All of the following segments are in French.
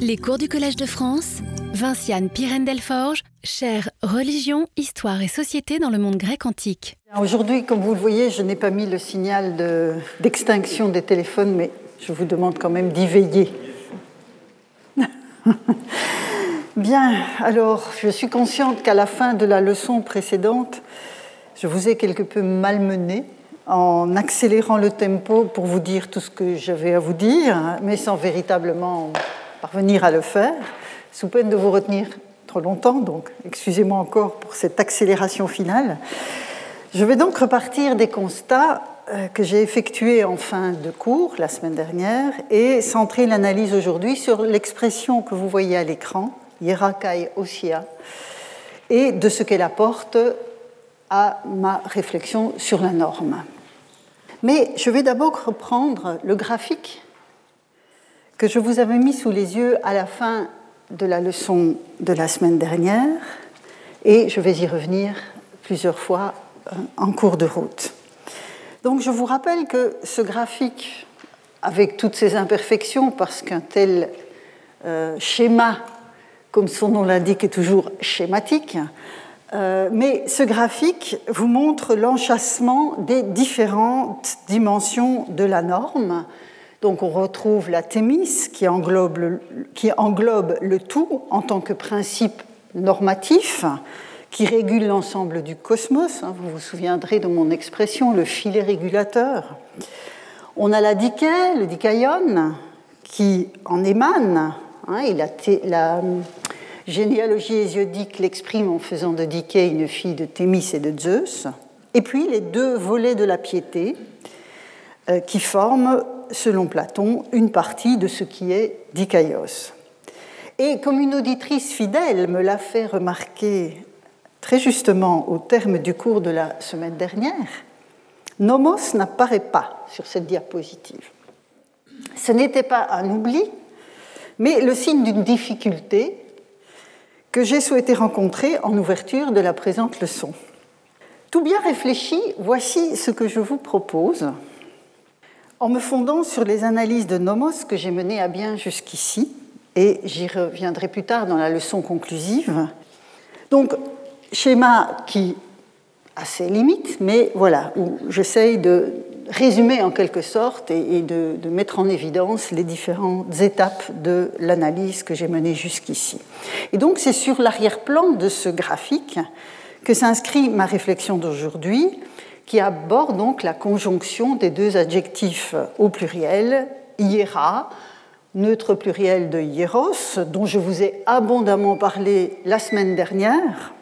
Les cours du Collège de France, Vinciane Pirène-Delforge, chère Religion, Histoire et Société dans le monde grec antique. Aujourd'hui, comme vous le voyez, je n'ai pas mis le signal d'extinction des téléphones, mais je vous demande quand même d'y veiller. Bien, alors je suis consciente qu'à la fin de la leçon précédente, je vous ai quelque peu malmené en accélérant le tempo pour vous dire tout ce que j'avais à vous dire, mais sans véritablement parvenir à le faire, sous peine de vous retenir trop longtemps, donc excusez-moi encore pour cette accélération finale. Je vais donc repartir des constats euh, que j'ai effectués en fin de cours la semaine dernière et centrer l'analyse aujourd'hui sur l'expression que vous voyez à l'écran, Yerakai Osia, et de ce qu'elle apporte à ma réflexion sur la norme. Mais je vais d'abord reprendre le graphique que je vous avais mis sous les yeux à la fin de la leçon de la semaine dernière, et je vais y revenir plusieurs fois euh, en cours de route. Donc je vous rappelle que ce graphique, avec toutes ses imperfections, parce qu'un tel euh, schéma, comme son nom l'indique, est toujours schématique, euh, mais ce graphique vous montre l'enchâssement des différentes dimensions de la norme. Donc on retrouve la thémis qui englobe le, tout en tant que principe normatif qui régule l'ensemble du cosmos. Hein, vous vous souviendrez de mon expression, le filet régulateur. On a la diké, le dikaion, qui en émane. Hein, et la, la généalogie hésiodique l'exprime en faisant de Dikée une fille de Thémis et de Zeus. Et puis les deux volets de la piété euh, qui forment, selon Platon, une partie de ce qui est Dikaios. Et comme une auditrice fidèle me l'a fait remarquer très justement au terme du cours de la semaine dernière, Nomos n'apparaît pas sur cette diapositive. Ce n'était pas un oubli, mais le signe d'une difficulté que j'ai souhaité rencontrer en ouverture de la présente leçon. Tout bien réfléchi, voici ce que je vous propose en me fondant sur les analyses de Nomos que j'ai menées à bien jusqu'ici, et j'y reviendrai plus tard dans la leçon conclusive. Donc, schéma qui a ses limites, mais voilà, où j'essaye de résumer en quelque sorte et, de, mettre en évidence les différentes étapes de l'analyse que j'ai menée jusqu'ici. Et donc c'est sur l'arrière-plan de ce graphique que s'inscrit ma réflexion d'aujourd'hui, qui aborde donc la conjonction des deux adjectifs au pluriel, hiera, neutre pluriel de hieros, dont je vous ai abondamment parlé la semaine dernière,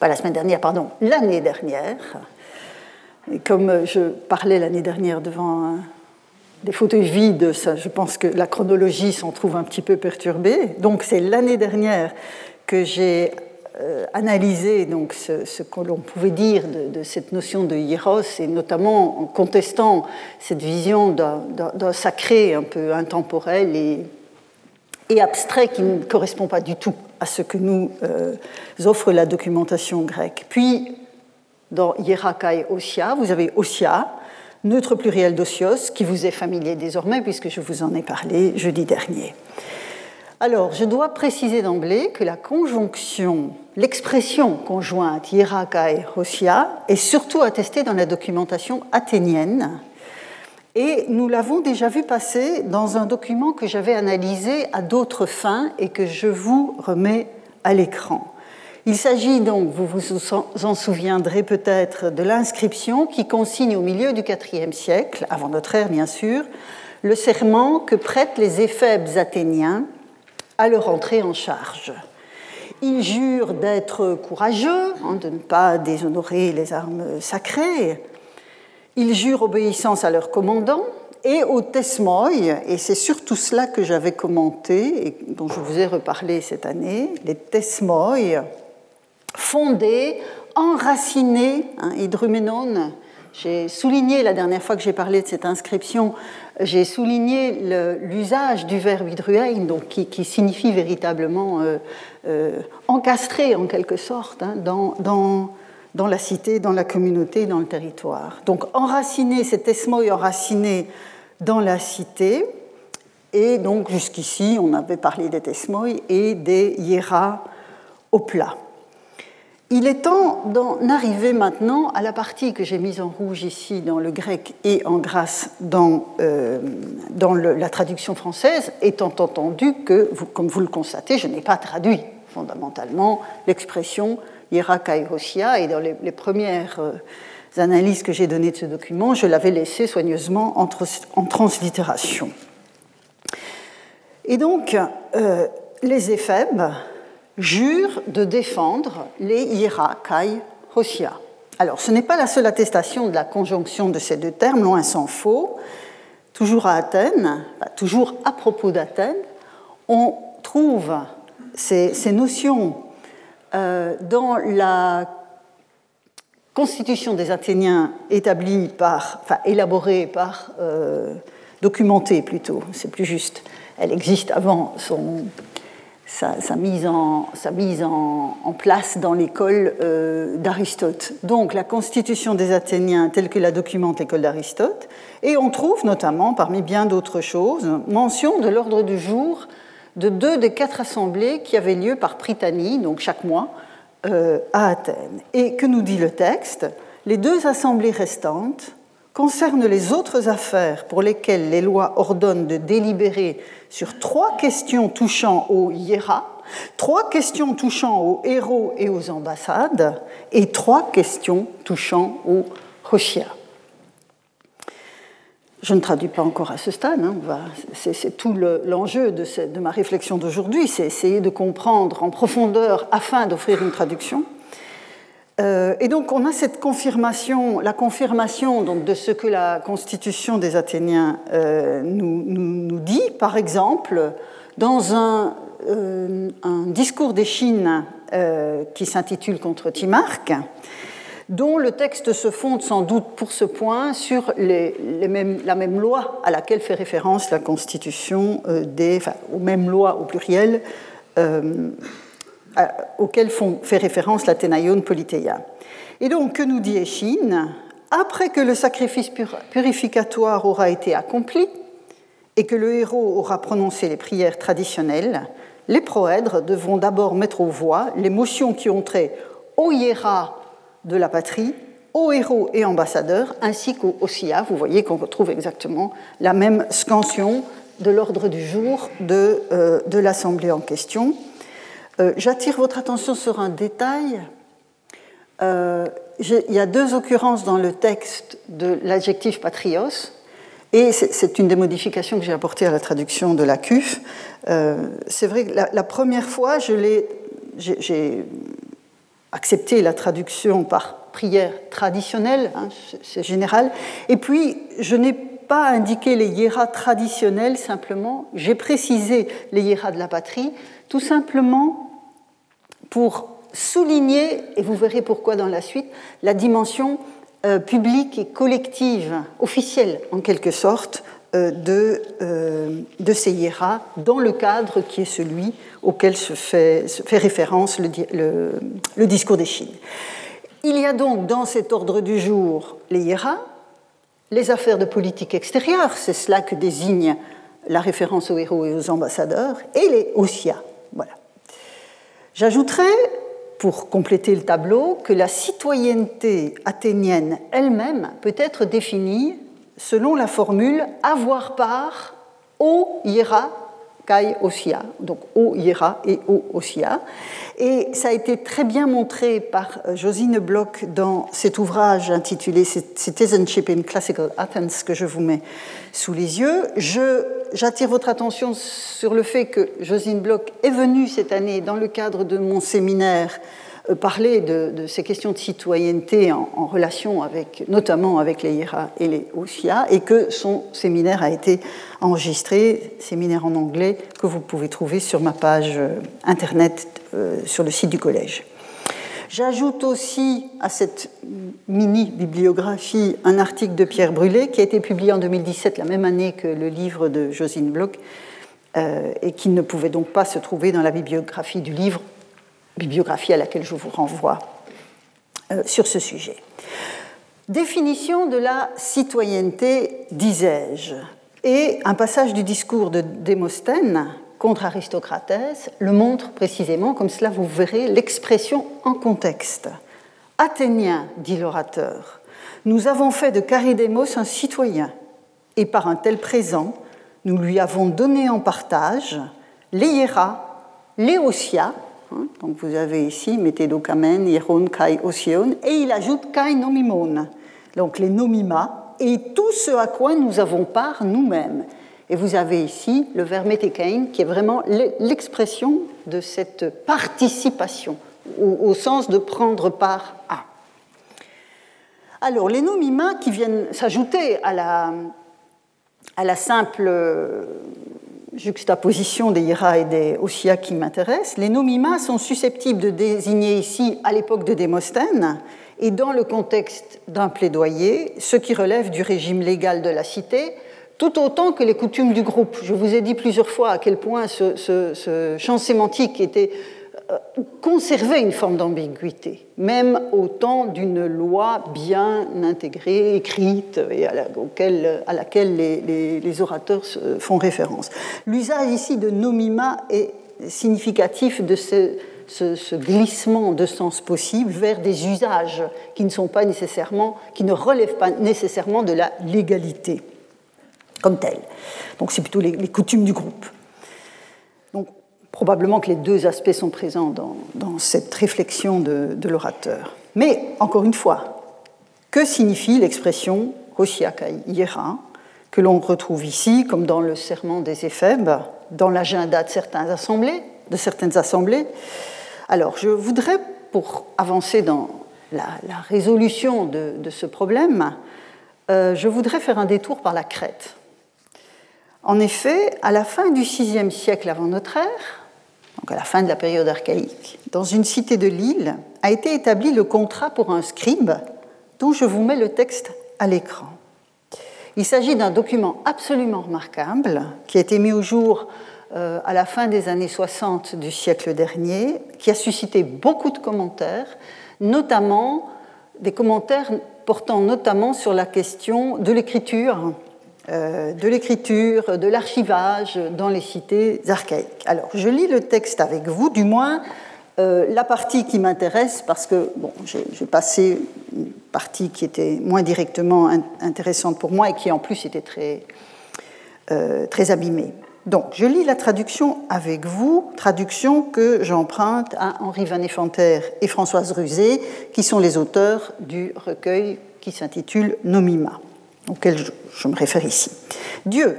pas la semaine dernière, pardon, l'année dernière, comme je parlais l'année dernière devant des fauteuils vides, je pense que la chronologie s'en trouve un petit peu perturbée. Donc c'est l'année dernière que j'ai euh, analysé donc, ce, que l'on pouvait dire de, cette notion de hieros, et notamment en contestant cette vision d'un sacré un peu intemporel et, abstrait qui ne correspond pas du tout à ce que nous euh, offre la documentation grecque. Puis dans Hierakai Osia, vous avez Osia, neutre pluriel d'Osios, qui vous est familier désormais puisque je vous en ai parlé jeudi dernier. Alors, je dois préciser d'emblée que la conjonction, l'expression conjointe Hierakai Osia est surtout attestée dans la documentation athénienne. Et nous l'avons déjà vu passer dans un document que j'avais analysé à d'autres fins et que je vous remets à l'écran. Il s'agit donc, vous vous en souviendrez peut-être, de l'inscription qui consigne au milieu du IVe siècle, avant notre ère bien sûr, le serment que prêtent les éphèbes athéniens à leur entrée en charge. Ils jurent d'être courageux, hein, de ne pas déshonorer les armes sacrées. Ils jurent obéissance à leur commandant et au tesmoi, et c'est surtout cela que j'avais commenté et dont je vous ai reparlé cette année, les tesmoi, fondé, enraciné, hein. J'ai souligné la dernière fois que j'ai parlé de cette inscription, j'ai souligné l'usage du verbe hydruein, donc qui, signifie véritablement euh, euh, encastré en quelque sorte hein, dans, la cité, dans la communauté, dans le territoire. Donc enraciné, cet esmoï enraciné dans la cité, Et donc jusqu'ici, on avait parlé des tesmoi et des hiera au plat. Il est temps d'en arriver maintenant à la partie que j'ai mise en rouge ici dans le grec et en grâce dans, euh, la traduction française, étant entendu que, comme vous le constatez, je n'ai pas traduit fondamentalement l'expression hiera kairosia et dans les, premières euh, analyses que j'ai données de ce document, je l'avais laissé soigneusement en, en translittération. Et donc, euh, les éphèbes jurent de défendre les Ira, Kai, Hosia. Alors, ce n'est pas la seule attestation de la conjonction de ces deux termes, loin s'en faut. Toujours à Athènes, toujours à propos d'Athènes, on trouve ces, notions euh, dans la constitution des Athéniens établie par, enfin élaborée par, euh, documentée plutôt, c'est plus juste. Elle existe avant son, sa, mise, en, mise en, place dans l'école euh, d'Aristote. Donc la constitution des Athéniens telle que la documente l'école d'Aristote, et on trouve notamment, parmi bien d'autres choses, mention de l'ordre du jour de deux des quatre assemblées qui avaient lieu par Prytanie, donc chaque mois, euh, à Athènes. Et que nous dit le texte? Les deux assemblées restantes concernent les autres affaires pour lesquelles les lois ordonnent de délibérer sur trois questions touchant aux hiéras, trois questions touchant aux héros et aux ambassades, et trois questions touchant aux rochias. Je ne traduis pas encore à ce stade, hein, c'est tout l'enjeu de, ma réflexion d'aujourd'hui, c'est essayer de comprendre en profondeur afin d'offrir une traduction. Euh, et donc on a cette confirmation, la confirmation donc, de ce que la constitution des Athéniens euh, nous, nous, dit, par exemple, dans un, euh, discours des Chines qui s'intitule Contre Timarque, dont le texte se fonde sans doute pour ce point sur la même loi à laquelle fait référence la constitution des, enfin, aux mêmes lois au pluriel auquel font, fait référence l'Athénaïon Polythéia. Et donc, que nous dit Échine? Après que le sacrifice purificatoire aura été accompli et que le héros aura prononcé les prières traditionnelles, les proèdres devront d'abord mettre aux voix les motions qui ont trait au hiéra de la patrie, aux héros et ambassadeurs, ainsi qu'aux Ossia. Vous voyez qu'on retrouve exactement la même scansion de l'ordre du jour de, euh, de l'Assemblée en question. Euh, j'attire votre attention sur un détail. Euh, il y a deux occurrences dans le texte de l'adjectif patrios, et c'est une des modifications que j'ai apportées à la traduction de la CUF. Euh, c'est vrai que la, première fois, j'ai accepté la traduction par prière traditionnelle, hein, c'est général, et puis je n'ai pas indiqué les hiéras traditionnels simplement, j'ai précisé les hiéras de la patrie, tout simplement pour souligner, et vous verrez pourquoi dans la suite, la dimension euh, publique et collective, officielle en quelque sorte, euh, de, euh, de ces hiéras dans le cadre qui est celui auquel se fait, référence le, discours des Chines. Il y a donc dans cet ordre du jour les hiéras, les affaires de politique extérieure, c'est cela que désigne la référence aux héros et aux ambassadeurs, et les Ossia. Voilà. J'ajouterai, pour compléter le tableau, que la citoyenneté athénienne elle-même peut être définie selon la formule avoir part au hiera kai osia, donc au hiera et au osia. Et ça a été très bien montré par euh, Josine Bloch dans cet ouvrage intitulé Citizenship in Classical Athens que je vous mets sous les yeux. J'attire votre attention sur le fait que Josine Bloch est venue cette année dans le cadre de mon séminaire parler de, ces questions de citoyenneté en, relation avec, notamment avec les IRA et les OSIA, et que son séminaire a été enregistré, séminaire en anglais, que vous pouvez trouver sur ma page euh, internet euh, sur le site du collège. J'ajoute aussi à cette mini-bibliographie un article de Pierre Brûlé qui a été publié en 2017, la même année que le livre de Josine Bloch, et qui ne pouvait donc pas se trouver dans la bibliographie du livre bibliographie à laquelle je vous renvoie euh, sur ce sujet. Définition de la citoyenneté, disais-je. Et un passage du discours de Démosthène contre Aristocrates le montre précisément, comme cela vous verrez l'expression en contexte. Athénien, dit l'orateur, nous avons fait de Caridémos un citoyen, et par un tel présent, nous lui avons donné en partage les hiéras, les donc vous avez ici Métédocamen, Hieron, Kai, et il ajoute Kai nomimon, donc les nomima, et tout ce à quoi nous avons part nous-mêmes. Et vous avez ici le verbe métékein, qui est vraiment l'expression de cette participation, au, sens de prendre part à. Alors, les nomima qui viennent s'ajouter à la, à la simple juxtaposition des Ira et des Osia qui m'intéressent, les nomima sont susceptibles de désigner ici, à l'époque de Démosthène, et dans le contexte d'un plaidoyer, ce qui relève du régime légal de la cité, tout autant que les coutumes du groupe. Je vous ai dit plusieurs fois à quel point ce, champ sémantique était conservait une forme d'ambiguïté, même au temps d'une loi bien intégrée, écrite, et à, laquelle les, orateurs font référence. L'usage ici de nomima est significatif de ce, glissement de sens possible vers des usages qui ne sont pas nécessairement, qui ne relèvent pas nécessairement de la légalité comme telle. Donc c'est plutôt les, coutumes du groupe. Probablement que les deux aspects sont présents dans, cette réflexion de, l'orateur. Mais encore une fois, que signifie l'expression Hoshiakai Yera que l'on retrouve ici, comme dans le serment des Éphèbes, dans l'agenda de, certaines assemblées, de certaines assemblées? Alors, je voudrais, pour avancer dans la, résolution de, ce problème, euh, je voudrais faire un détour par la Crète. En effet, à la fin du VIe siècle avant notre ère, à la fin de la période archaïque, dans une cité de l'île a été établi le contrat pour un scribe dont je vous mets le texte à l'écran. Il s'agit d'un document absolument remarquable qui a été mis au jour euh, à la fin des années 60 du siècle dernier, qui a suscité beaucoup de commentaires, notamment des commentaires portant notamment sur la question de l'écriture de l'écriture, de l'archivage dans les cités archaïques. Alors, je lis le texte avec vous, du moins euh, la partie qui m'intéresse, parce que bon, j'ai passé une partie qui était moins directement intéressante pour moi et qui en plus était très, euh, très abîmée. Donc, je lis la traduction avec vous, traduction que j'emprunte à Henri Van et Françoise Rusé, qui sont les auteurs du recueil qui s'intitule Nomima auquel je, me réfère ici. Dieu,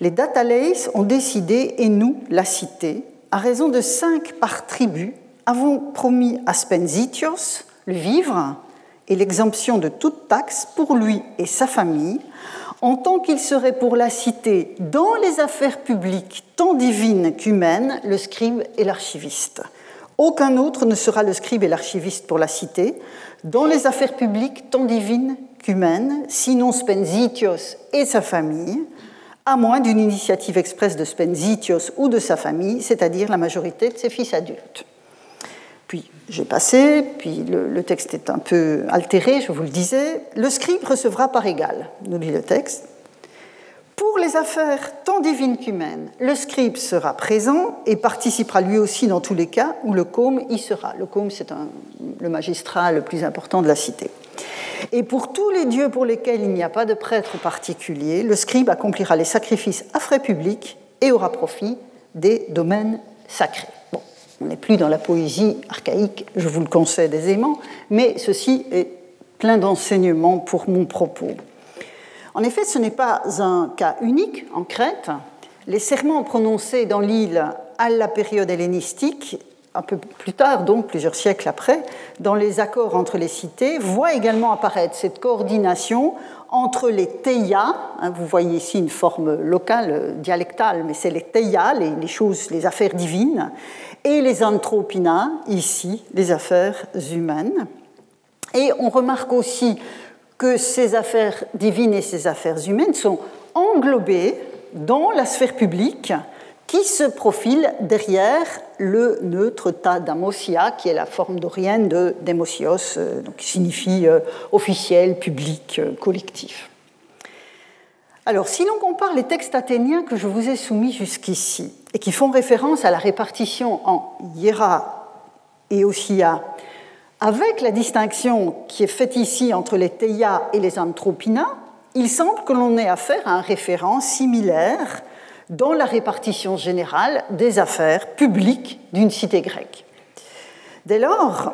les Datalays ont décidé, et nous, la cité, à raison de cinq par tribu, avons promis à Spenzitios le vivre et l'exemption de toute taxe pour lui et sa famille, en tant qu'il serait pour la cité, dans les affaires publiques tant divines qu'humaines, le scribe et l'archiviste. Aucun autre ne sera le scribe et l'archiviste pour la cité, dans les affaires publiques tant divines sinon Spenzitios et sa famille, à moins d'une initiative expresse de Spenzitios ou de sa famille, c'est-à-dire la majorité de ses fils adultes. Puis j'ai passé, puis le, texte est un peu altéré, je vous le disais. Le scribe recevra par égal, nous dit le texte. Pour les affaires tant divines qu'humaines, le scribe sera présent et participera lui aussi dans tous les cas où le côme y sera. Le côme, c'est le magistrat le plus important de la cité. Et pour tous les dieux pour lesquels il n'y a pas de prêtre particulier, le scribe accomplira les sacrifices à frais publics et aura profit des domaines sacrés. Bon, on n'est plus dans la poésie archaïque, je vous le concède aisément, mais ceci est plein d'enseignements pour mon propos. En effet, ce n'est pas un cas unique en Crète. Les serments prononcés dans l'île à la période hellénistique un peu plus tard, donc plusieurs siècles après, dans les accords entre les cités, voit également apparaître cette coordination entre les teia, hein, vous voyez ici une forme locale, euh, dialectale, mais c'est les teia, les, choses, les affaires divines, et les anthropina, ici, les affaires humaines. Et on remarque aussi que ces affaires divines et ces affaires humaines sont englobées dans la sphère publique qui se profile derrière le neutre ta d'amosia, qui est la forme dorienne de demosios, euh, donc qui signifie euh, officiel, public, euh, collectif. Alors, si l'on compare les textes athéniens que je vous ai soumis jusqu'ici, et qui font référence à la répartition en hiera et osia, avec la distinction qui est faite ici entre les Theia et les Anthropina, il semble que l'on ait affaire à un référent similaire dans la répartition générale des affaires publiques d'une cité grecque. Dès lors,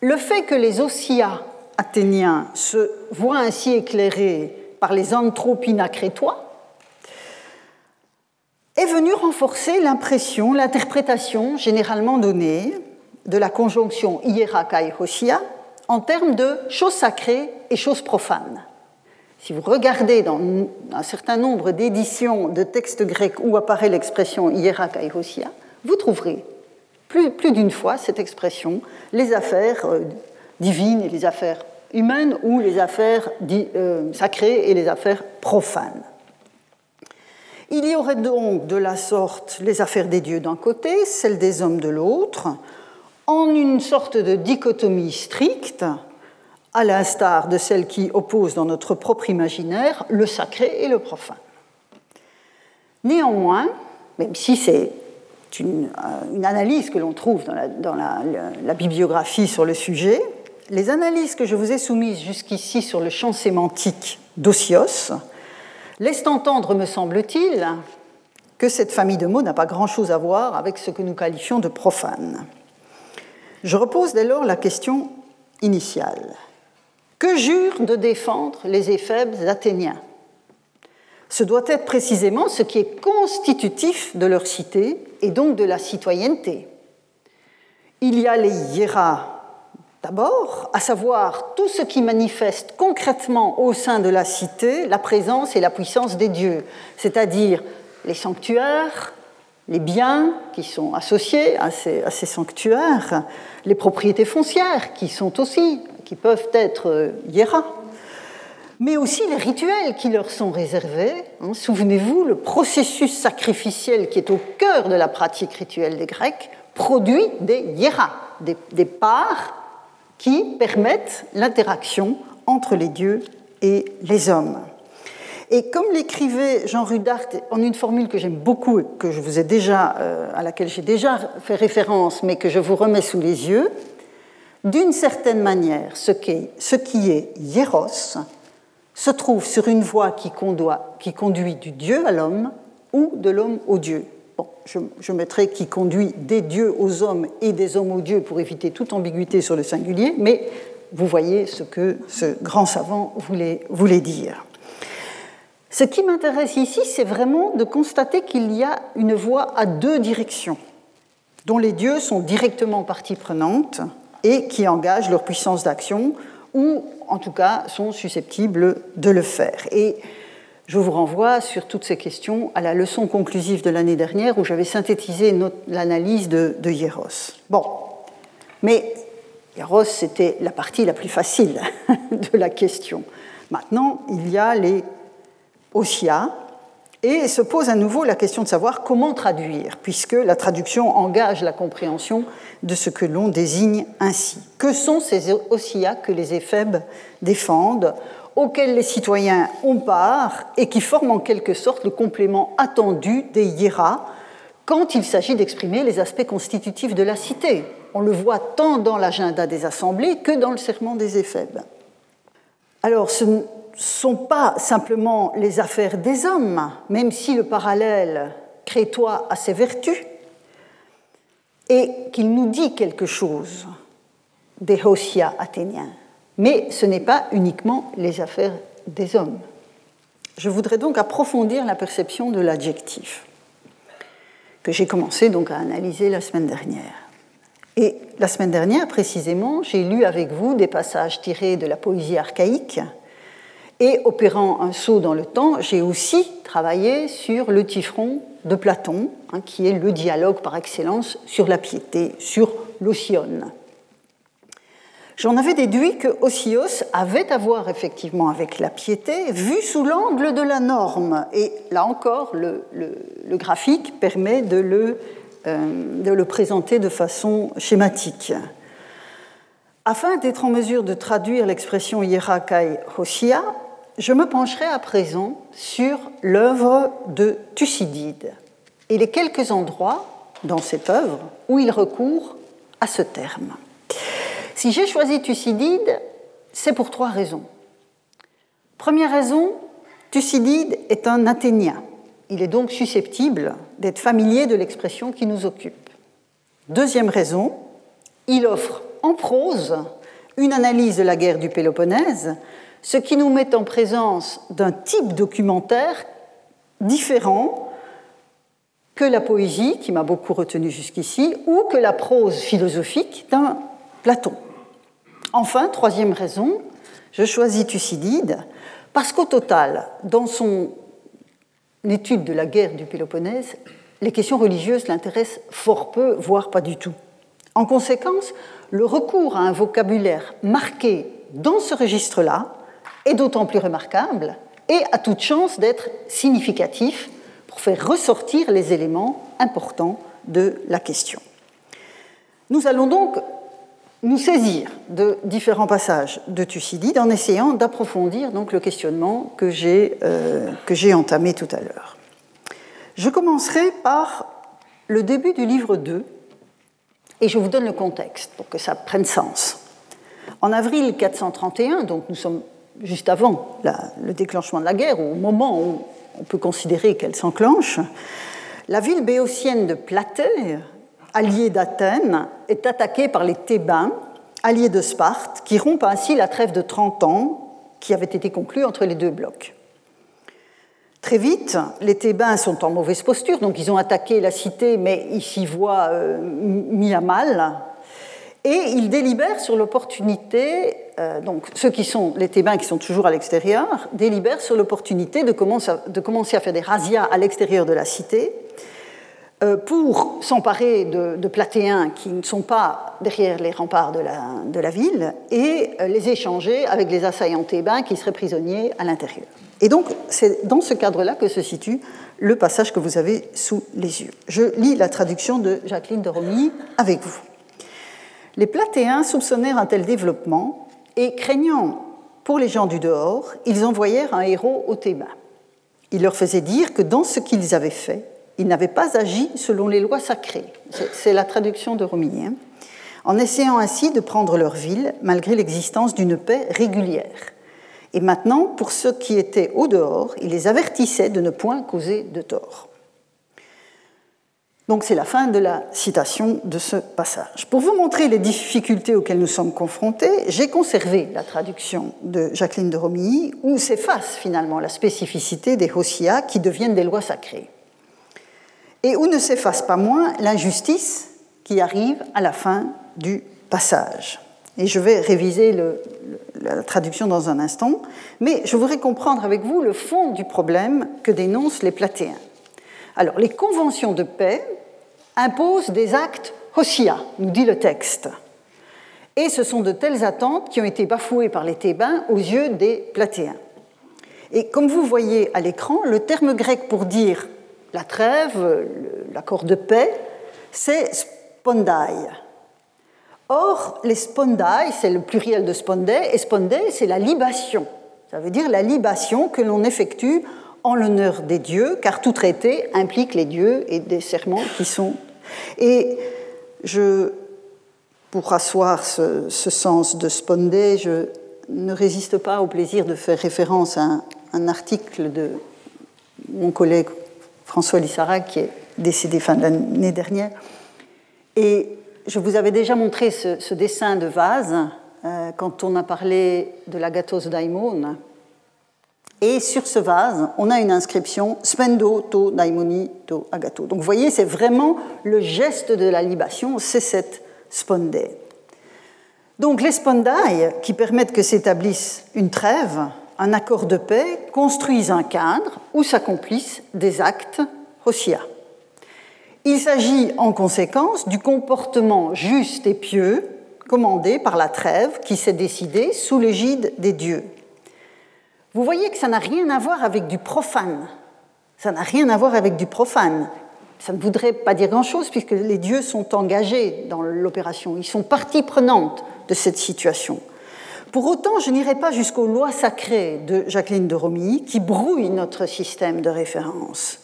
le fait que les Osia athéniens se voient ainsi éclairés par les Anthropina crétois est venu renforcer l'impression, l'interprétation généralement donnée de la conjonction hierakai hosia en termes de choses sacrées et choses profanes. Si vous regardez dans un certain nombre d'éditions de textes grecs où apparaît l'expression hierakai hosia, vous trouverez plus, plus d'une fois cette expression, les affaires euh, divines et les affaires humaines ou les affaires euh, sacrées et les affaires profanes. Il y aurait donc de la sorte les affaires des dieux d'un côté, celles des hommes de l'autre, en une sorte de dichotomie stricte, à l'instar de celle qui oppose dans notre propre imaginaire le sacré et le profane. Néanmoins, même si c'est une, euh, analyse que l'on trouve dans, la bibliographie sur le sujet, les analyses que je vous ai soumises jusqu'ici sur le champ sémantique d'Osios laisse entendre, me semble-t-il, que cette famille de mots n'a pas grand-chose à voir avec ce que nous qualifions de profane. Je repose dès lors la question initiale. Que jurent de défendre les éphèbes athéniens? Ce doit être précisément ce qui est constitutif de leur cité et donc de la citoyenneté. Il y a les hiéras D'abord, à savoir tout ce qui manifeste concrètement au sein de la cité la présence et la puissance des dieux, c'est-à-dire les sanctuaires, les biens qui sont associés à ces, sanctuaires, les propriétés foncières qui sont aussi, qui peuvent être euh, hiéras, mais aussi les rituels qui leur sont réservés. Hein, souvenez-vous, le processus sacrificiel qui est au cœur de la pratique rituelle des Grecs produit des hiéras, des, des parts qui permettent l'interaction entre les dieux et les hommes. Et comme l'écrivait Jean Rudart en une formule que j'aime beaucoup et que je vous ai déjà, euh, à laquelle j'ai déjà fait référence, mais que je vous remets sous les yeux, d'une certaine manière, ce qui, ce est hieros se trouve sur une voie qui, conduit du Dieu à l'homme ou de l'homme au Dieu je, mettrai qui conduit des dieux aux hommes et des hommes aux dieux pour éviter toute ambiguïté sur le singulier, mais vous voyez ce que ce grand savant voulait dire. Ce qui m'intéresse ici, c'est vraiment de constater qu'il y a une voie à deux directions, dont les dieux sont directement partie prenante et qui engagent leur puissance d'action, ou en tout cas sont susceptibles de le faire. Et je vous renvoie sur toutes ces questions à la leçon conclusive de l'année dernière où j'avais synthétisé l'analyse de, de Hieros. Bon, mais Hieros, c'était la partie la plus facile de la question. Maintenant, il y a les Osia, et se pose à nouveau la question de savoir comment traduire, puisque la traduction engage la compréhension de ce que l'on désigne ainsi. Que sont ces Osia que les éphèbes défendent auxquels les citoyens ont part et qui forment en quelque sorte le complément attendu des hiéras quand il s'agit d'exprimer les aspects constitutifs de la cité? On le voit tant dans l'agenda des assemblées que dans le serment des éphèbes. Alors, ce sont pas simplement les affaires des hommes, même si le parallèle crétois a ses vertus, et qu'il nous dit quelque chose des Hosia athéniens. Mais ce n'est pas uniquement les affaires des hommes. Je voudrais donc approfondir la perception de l'adjectif, que j'ai commencé donc à analyser la semaine dernière. Et la semaine dernière, précisément, j'ai lu avec vous des passages tirés de la poésie archaïque, et opérant un saut dans le temps, j'ai aussi travaillé sur le Tifron de Platon, hein, qui est le dialogue par excellence sur la piété, sur l'ocyone. J'en avais déduit que Osios avait à voir effectivement avec la piété, vue sous l'angle de la norme. Et là encore, le, graphique permet de le, euh, de le présenter de façon schématique. Afin d'être en mesure de traduire l'expression hierakai hosia, je me pencherai à présent sur l'œuvre de Thucydide et les quelques endroits dans cette œuvre où il recourt à ce terme. Si j'ai choisi Thucydide, c'est pour trois raisons. Première raison, Thucydide est un Athénien. Il est donc susceptible d'être familier de l'expression qui nous occupe. Deuxième raison, il offre en prose une analyse de la guerre du Péloponnèse, ce qui nous met en présence d'un type documentaire différent que la poésie, qui m'a beaucoup retenu jusqu'ici, ou que la prose philosophique d'un Platon. Enfin, troisième raison, je choisis Thucydide parce qu'au total, dans son étude de la guerre du Péloponnèse, les questions religieuses l'intéressent fort peu, voire pas du tout. En conséquence, le recours à un vocabulaire marqué dans ce registre-là est d'autant plus remarquable et a toute chance d'être significatif pour faire ressortir les éléments importants de la question. Nous allons donc nous saisir de différents passages de Thucydide en essayant d'approfondir donc le questionnement que j'ai euh, entamé tout à l'heure. Je commencerai par le début du livre 2 et je vous donne le contexte pour que ça prenne sens. En avril 431, donc nous sommes juste avant le déclenchement de la guerre, au moment où on peut considérer qu'elle s'enclenche, la ville béotienne de Platée allié d'Athènes, est attaqué par les Thébains, alliés de Sparte, qui rompent ainsi la trêve de 30 ans qui avait été conclue entre les deux blocs. Très vite, les Thébains sont en mauvaise posture, donc ils ont attaqué la cité, mais ils s'y voient euh, mis à mal. Et ils délibèrent sur l'opportunité, euh, donc ceux qui sont les Thébains qui sont toujours à l'extérieur, délibèrent sur l'opportunité de, commencer à faire des razzias à l'extérieur de la cité euh, pour s'emparer de, Platéens qui ne sont pas derrière les remparts de la, ville et euh, les échanger avec les assaillants thébains qui seraient prisonniers à l'intérieur. Et donc, c'est dans ce cadre-là que se situe le passage que vous avez sous les yeux. Je lis la traduction de Jacqueline de Romilly avec vous. Les Platéens soupçonnèrent un tel développement et, craignant pour les gens du dehors, ils envoyèrent un héros aux Thébains. Il leur faisait dire que dans ce qu'ils avaient fait, ils n'avaient pas agi selon les lois sacrées. C'est la traduction de Romilien. En essayant ainsi de prendre leur ville, malgré l'existence d'une paix régulière. Et maintenant, pour ceux qui étaient au dehors, il les avertissait de ne point causer de tort. Donc c'est la fin de la citation de ce passage. Pour vous montrer les difficultés auxquelles nous sommes confrontés, j'ai conservé la traduction de Jacqueline de Romilly, où s'efface finalement la spécificité des Hossia qui deviennent des lois sacrées et où ne s'efface pas moins l'injustice qui arrive à la fin du passage. Et je vais réviser la traduction dans un instant, mais je voudrais comprendre avec vous le fond du problème que dénoncent les Platéens. Alors, les conventions de paix imposent des actes hosia, nous dit le texte. Et ce sont de telles attentes qui ont été bafouées par les Thébains aux yeux des Platéens. Et comme vous voyez à l'écran, le terme grec pour dire la trêve, l'accord de paix, c'est spondai. Or, les spondai, c'est le pluriel de spondai, et spondai, c'est la libation. Ça veut dire la libation que l'on effectue en l'honneur des dieux, car tout traité implique les dieux et des serments qui sont. Et je, pour asseoir ce, sens de spondé, je ne résiste pas au plaisir de faire référence à un article de mon collègue François Lissara, qui est décédé fin de l'année dernière. Et je vous avais déjà montré ce, dessin de vase euh, quand on a parlé de l'agathos daimon. Et sur ce vase, on a une inscription Spendo to daimoni to agato. Donc vous voyez, c'est vraiment le geste de la libation, c'est cette spondée. Donc les spondai, qui permettent que s'établisse une trêve, un accord de paix construisent un cadre où s'accomplissent des actes hosia. Il s'agit en conséquence du comportement juste et pieux commandé par la trêve qui s'est décidée sous l'égide des dieux. Vous voyez que ça n'a rien à voir avec du profane. Ça n'a rien à voir avec du profane. Ça ne voudrait pas dire grand-chose puisque les dieux sont engagés dans l'opération. Ils sont partie prenante de cette situation. Pour autant, je n'irai pas jusqu'aux lois sacrées de Jacqueline de Romilly qui brouillent notre système de référence.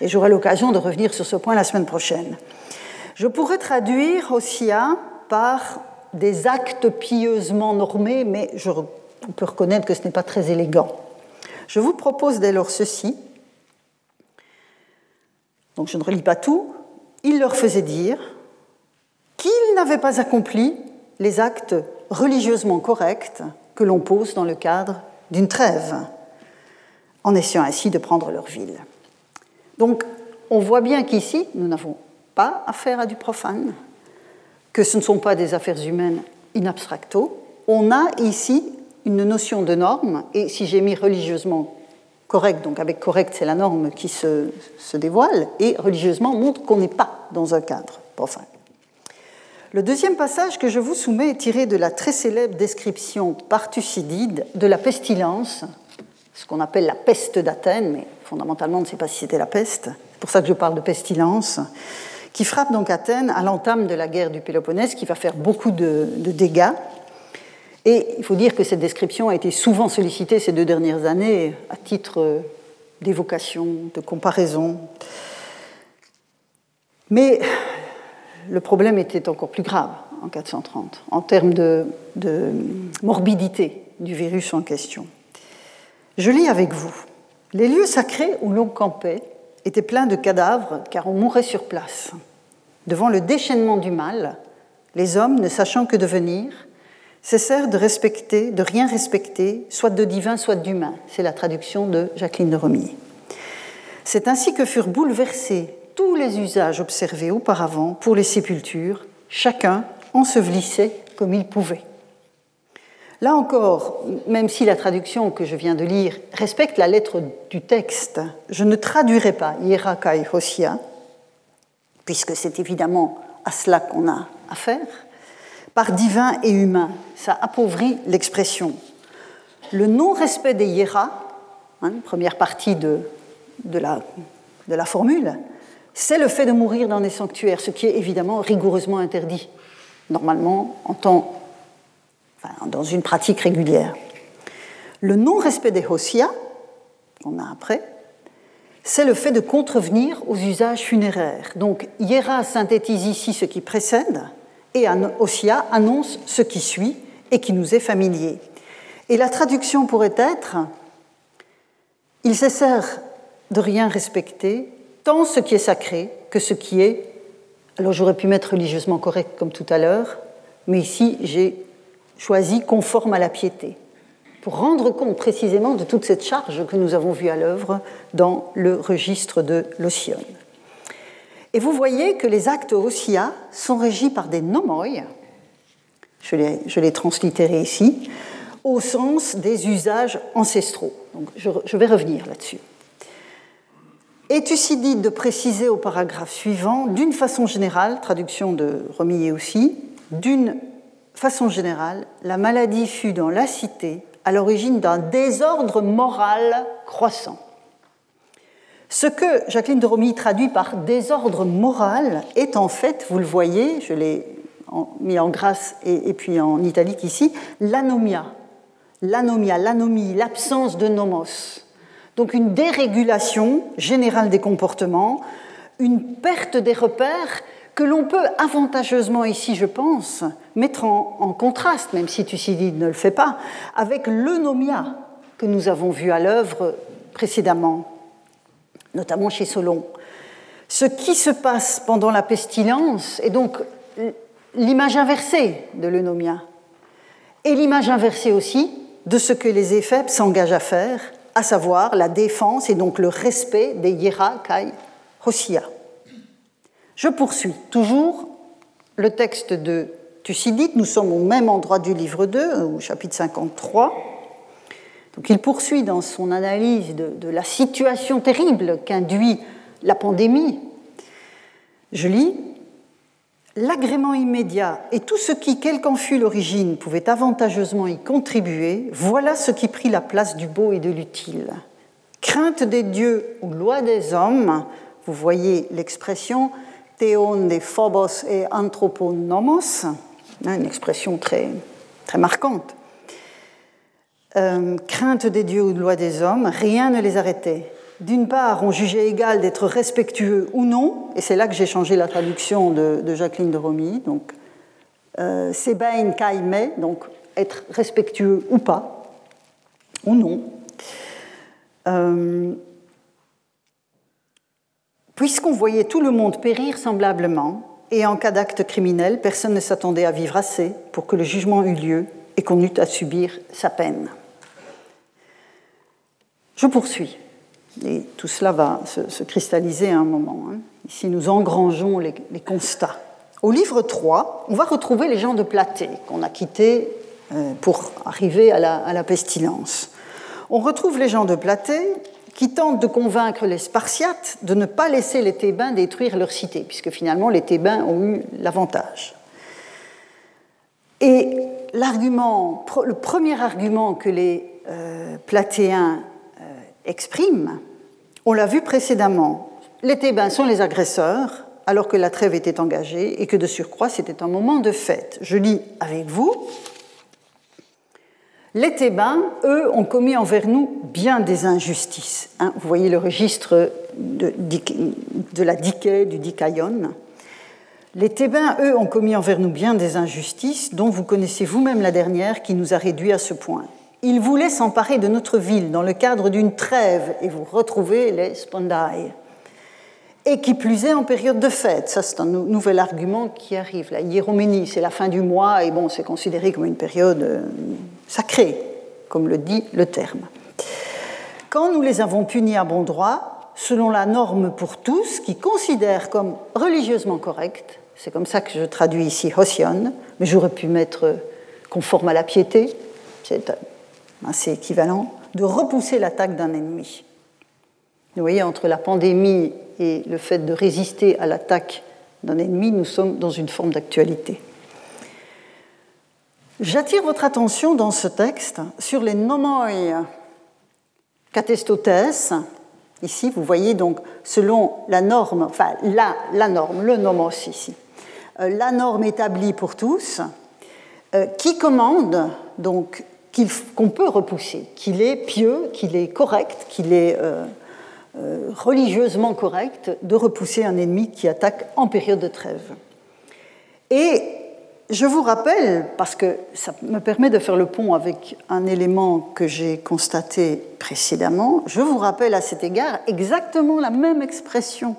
Et j'aurai l'occasion de revenir sur ce point la semaine prochaine. Je pourrais traduire Ossia par des actes pieusement normés, mais je, on peut reconnaître que ce n'est pas très élégant. Je vous propose dès lors ceci. Donc je ne relis pas tout. Il leur faisait dire qu'ils n'avaient pas accompli les actes religieusement corrects que l'on pose dans le cadre d'une trêve, en essayant ainsi de prendre leur ville. Donc on voit bien qu'ici, nous n'avons pas affaire à du profane, que ce ne sont pas des affaires humaines in abstracto. On a ici une notion de norme, et si j'ai mis religieusement correct, donc avec correct c'est la norme qui se, se dévoile, et religieusement montre qu'on n'est pas dans un cadre profane. Le deuxième passage que je vous soumets est tiré de la très célèbre description par Thucydide de la pestilence, ce qu'on appelle la peste d'Athènes, mais fondamentalement on ne sait pas si c'était la peste, c'est pour ça que je parle de pestilence, qui frappe donc Athènes à l'entame de la guerre du Péloponnèse, qui va faire beaucoup de, dégâts. Et il faut dire que cette description a été souvent sollicitée ces deux dernières années à titre d'évocation, de comparaison. Mais le problème était encore plus grave en 430, en termes de, morbidité du virus en question. Je lis avec vous. Les lieux sacrés où l'on campait était plein de cadavres car on mourait sur place. Devant le déchaînement du mal, les hommes, ne sachant que devenir, cessèrent de respecter, de rien respecter, soit de divin, soit d'humain. C'est la traduction de Jacqueline de Romilly. C'est ainsi que furent bouleversés tous les usages observés auparavant pour les sépultures, chacun ensevelissait comme il pouvait. Là encore, même si la traduction que je viens de lire respecte la lettre du texte, je ne traduirai pas Hierakai Hosia, puisque c'est évidemment à cela qu'on a affaire, par divin et humain. Ça appauvrit l'expression. Le non-respect des hiéras, hein, première partie de, la, formule, c'est le fait de mourir dans des sanctuaires, ce qui est évidemment rigoureusement interdit, normalement en temps dans une pratique régulière. Le non-respect des hosia, qu'on a après, c'est le fait de contrevenir aux usages funéraires. Donc, Hiera synthétise ici ce qui précède et Hosia annonce ce qui suit et qui nous est familier. Et la traduction pourrait être Il cessèrent de rien respecter, tant ce qui est sacré que ce qui est. Alors j'aurais pu mettre religieusement correct comme tout à l'heure, mais ici j'ai choisi conforme à la piété, pour rendre compte précisément de toute cette charge que nous avons vue à l'œuvre dans le registre de l'Ossione. Et vous voyez que les actes ossia sont régis par des nomoi, je les, je les translitérai ici, au sens des usages ancestraux. Donc je, je vais revenir là-dessus. Et Thucydide de préciser au paragraphe suivant, d'une façon générale, traduction de Romillet aussi, d'une façon générale, la maladie fut dans la cité à l'origine d'un désordre moral croissant. Ce que Jacqueline de Romilly traduit par désordre moral est en fait, vous le voyez, je l'ai mis en grâce et, puis en italique ici, l'anomia. L'anomia, l'anomie, l'absence de nomos. Donc une dérégulation générale des comportements, une perte des repères que l'on peut avantageusement ici, je pense, mettre en, contraste, même si Thucydide ne le fait pas, avec l'eunomia que nous avons vu à l'œuvre précédemment, notamment chez Solon. Ce qui se passe pendant la pestilence est donc l'image inversée de l'eunomia, et l'image inversée aussi de ce que les éphèbes s'engagent à faire, à savoir la défense et donc le respect des hiera kai hosia. Je poursuis toujours le texte de Thucydide. Nous sommes au même endroit du livre 2, au chapitre 53. Donc il poursuit dans son analyse de, de la situation terrible qu'induit la pandémie. Je lis L'agrément immédiat et tout ce qui, quelle qu'en fût l'origine, pouvait avantageusement y contribuer, voilà ce qui prit la place du beau et de l'utile. Crainte des dieux ou loi des hommes, vous voyez l'expression, théon des phobos et anthroponomos, hein, une expression très marquante. Euh, crainte des dieux ou de loi des hommes, rien ne les arrêtait. D'une part, on jugeait égal d'être respectueux ou non, et c'est là que j'ai changé la traduction de, Jacqueline de Romy, donc euh, Sebain Kaime, donc être respectueux ou pas, ou non. Euh, puisqu'on voyait tout le monde périr semblablement, et en cas d'acte criminel, personne ne s'attendait à vivre assez pour que le jugement eût lieu et qu'on eût à subir sa peine. Je poursuis. Et tout cela va se, cristalliser à un moment. Hein. Ici, nous engrangeons les, constats. Au livre 3, on va retrouver les gens de Platée, qu'on a quittés euh, pour arriver à la, pestilence. On retrouve les gens de Platée qui tentent de convaincre les Spartiates de ne pas laisser les Thébains détruire leur cité, puisque finalement les Thébains ont eu l'avantage. Et l'argument, le premier argument que les euh, Platéens exprime, on l'a vu précédemment, les Thébains sont les agresseurs alors que la trêve était engagée et que de surcroît c'était un moment de fête. Je lis avec vous. Les Thébains, eux, ont commis envers nous bien des injustices. Hein. vous voyez le registre de, la Diké, du Dikaïon. Les Thébains, eux, ont commis envers nous bien des injustices dont vous connaissez vous-même la dernière qui nous a réduits à ce point. Il voulait s'emparer de notre ville dans le cadre d'une trêve, et vous retrouvez les spondai. Et qui plus est en période de fête. Ça, c'est un nouvel argument qui arrive. La hiéroménie, c'est la fin du mois, et bon, c'est considéré comme une période euh, sacrée, comme le dit le terme. Quand nous les avons punis à bon droit, selon la norme pour tous, qui considère comme religieusement correcte, c'est comme ça que je traduis ici Hosion, mais j'aurais pu mettre conforme à la piété, assez équivalent, de repousser l'attaque d'un ennemi. Vous voyez, entre la pandémie et le fait de résister à l'attaque d'un ennemi, nous sommes dans une forme d'actualité. J'attire votre attention dans ce texte sur les nomoi catestotes. Ici, vous voyez donc selon la norme, enfin la, la norme, le nomos ici, euh, la norme établie pour tous, euh, qui commande donc qu'on peut repousser, qu'il est pieux, qu'il est correct, qu'il est euh, euh, religieusement correct de repousser un ennemi qui attaque en période de trêve. Et je vous rappelle, parce que ça me permet de faire le pont avec un élément que j'ai constaté précédemment, je vous rappelle à cet égard exactement la même expression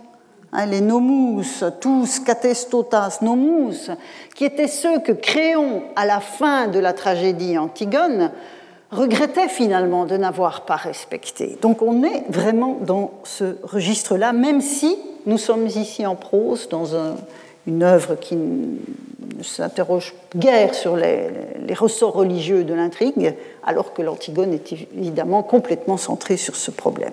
les nomus, tous katestotas nomus, qui étaient ceux que Créon, à la fin de la tragédie Antigone, regrettait finalement de n'avoir pas respecté. Donc on est vraiment dans ce registre-là, même si nous sommes ici en prose, dans une œuvre qui ne s'interroge guère sur les, les ressorts religieux de l'intrigue, alors que l'Antigone est évidemment complètement centrée sur ce problème.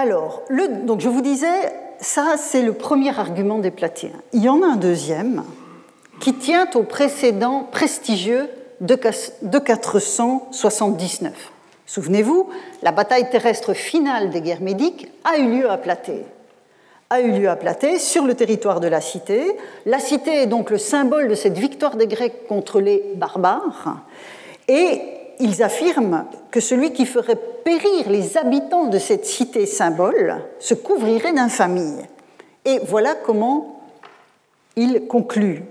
Alors, je vous disais, ça c'est le premier argument des Platéens. Il y en a un deuxième qui tient au précédent prestigieux de 479. Souvenez-vous, la bataille terrestre finale des guerres médiques a eu lieu à Platée. A eu lieu à Platée, sur le territoire de la cité. La cité est donc le symbole de cette victoire des Grecs contre les barbares. Ils affirment que celui qui ferait périr les habitants de cette cité symbole se couvrirait d'infamie. Et voilà comment ils concluent.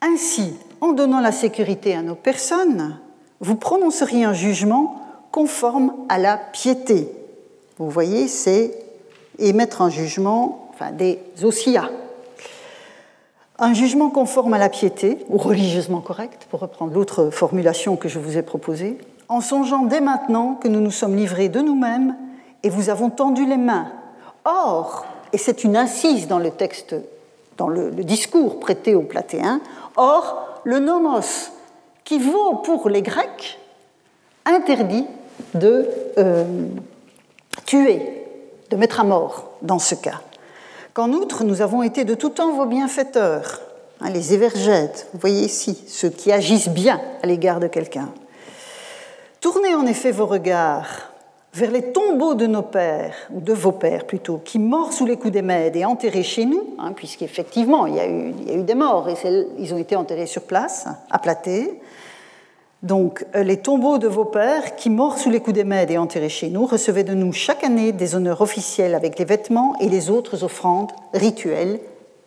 Ainsi, en donnant la sécurité à nos personnes, vous prononceriez un jugement conforme à la piété. Vous voyez, c'est émettre un jugement, des osia, un jugement conforme à la piété, ou religieusement correct, pour reprendre l'autre formulation que je vous ai proposée, en songeant dès maintenant que nous nous sommes livrés de nous-mêmes et vous avons tendu les mains. Or, et c'est une incise dans le texte, dans le, discours prêté aux Platéens, or, le nomos, qui vaut pour les Grecs, interdit de euh, tuer, de mettre à mort dans ce cas qu'en outre, nous avons été de tout temps vos bienfaiteurs, hein, les évergètes, vous voyez ici, ceux qui agissent bien à l'égard de quelqu'un. Tournez en effet vos regards vers les tombeaux de nos pères, ou de vos pères plutôt, qui morts sous les coups des Mèdes et enterrés chez nous, hein, puisqu'effectivement il, y a eu, des morts et ils ont été enterrés sur place, à Platée, Donc, euh, les tombeaux de vos pères, qui, morts sous les coups des Mèdes et enterrés chez nous, recevaient de nous chaque année des honneurs officiels avec les vêtements et les autres offrandes rituelles,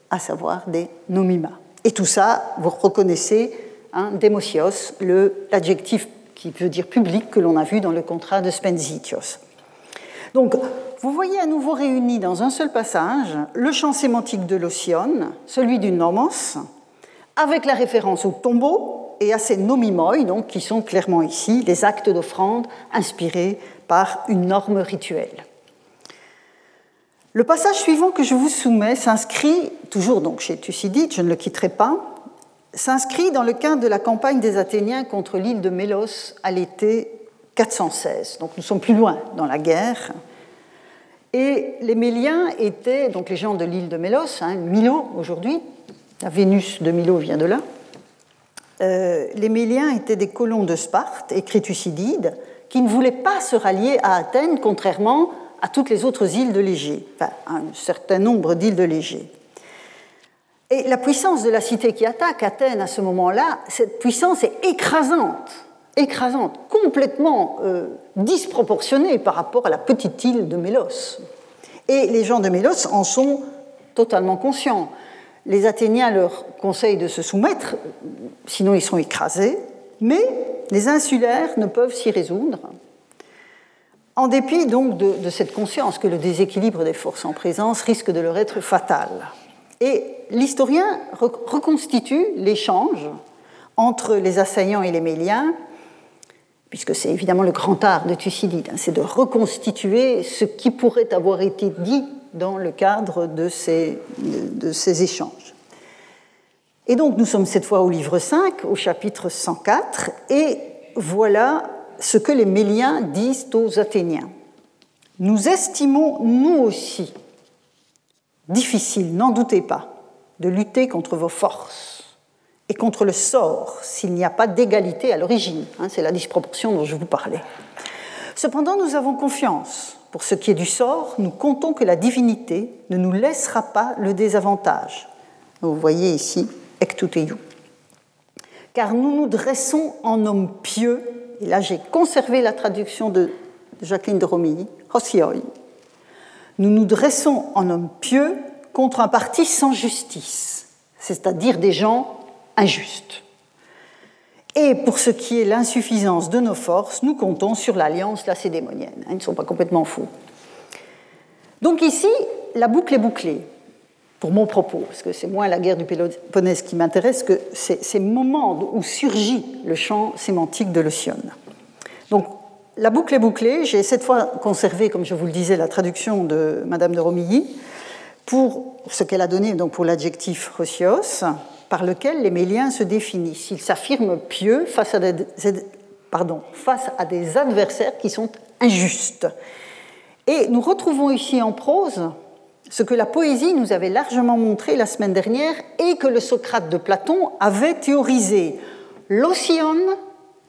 à savoir des nomima. Et tout ça, vous reconnaissez, hein, démosios, l'adjectif qui veut dire public que l'on a vu dans le contrat de Spenzitios. Donc, vous voyez à nouveau réuni dans un seul passage le champ sémantique de l'Osion, celui du nomos, avec la référence au tombeau, et à ces nomimoi, donc, qui sont clairement ici les actes d'offrande inspirés par une norme rituelle. Le passage suivant que je vous soumets s'inscrit, toujours donc chez Thucydide, je ne le quitterai pas, s'inscrit dans le cadre de la campagne des Athéniens contre l'île de Mélos à l'été 416. Donc nous sommes plus loin dans la guerre. Et les Méliens étaient, donc les gens de l'île de Mélos, hein, Milo aujourd'hui, la Vénus de Milo vient de là, euh, les Méliens étaient des colons de Sparte, écrit Thucydide, qui ne voulaient pas se rallier à Athènes, contrairement à toutes les autres îles de l'Égée, enfin, un certain nombre d'îles de l'Égée. Et la puissance de la cité qui attaque Athènes à ce moment-là, cette puissance est écrasante, écrasante, complètement euh, disproportionnée par rapport à la petite île de Mélos. Et les gens de Mélos en sont totalement conscients les Athéniens leur conseillent de se soumettre, sinon ils sont écrasés, mais les insulaires ne peuvent s'y résoudre, en dépit donc de, cette conscience que le déséquilibre des forces en présence risque de leur être fatal. Et l'historien reconstitue l'échange entre les assaillants et les Méliens, puisque c'est évidemment le grand art de Thucydide, hein, c'est de reconstituer ce qui pourrait avoir été dit dans le cadre de ces, échanges. Et donc nous sommes cette fois au livre 5, au chapitre 104, et voilà ce que les Méliens disent aux Athéniens. Nous estimons, nous aussi, difficile, n'en doutez pas, de lutter contre vos forces et contre le sort s'il n'y a pas d'égalité à l'origine. Hein, c'est la disproportion dont je vous parlais. Cependant, nous avons confiance pour ce qui est du sort, nous comptons que la divinité ne nous laissera pas le désavantage. Vous voyez ici, ectuteiou. Car nous nous dressons en homme pieux, et là j'ai conservé la traduction de Jacqueline de Romilly, Hosioi. Nous nous dressons en homme pieux contre un parti sans justice, c'est-à-dire des gens injustes. Et pour ce qui est l'insuffisance de nos forces, nous comptons sur l'alliance lacédémonienne. Ils ne sont pas complètement faux. Donc ici, la boucle est bouclée, pour mon propos, parce que c'est moins la guerre du Péloponnèse qui m'intéresse que ces moments où surgit le champ sémantique de l'Ocean. Donc la boucle est bouclée. J'ai cette fois conservé, comme je vous le disais, la traduction de Madame de Romilly pour ce qu'elle a donné donc pour l'adjectif rocios, par lequel les Méliens se définissent. Ils s'affirment pieux face à, des, adversaires qui sont injustes. Et nous retrouvons ici en prose ce que la poésie nous avait largement montré la semaine dernière et que le Socrate de Platon avait théorisé. L'Océan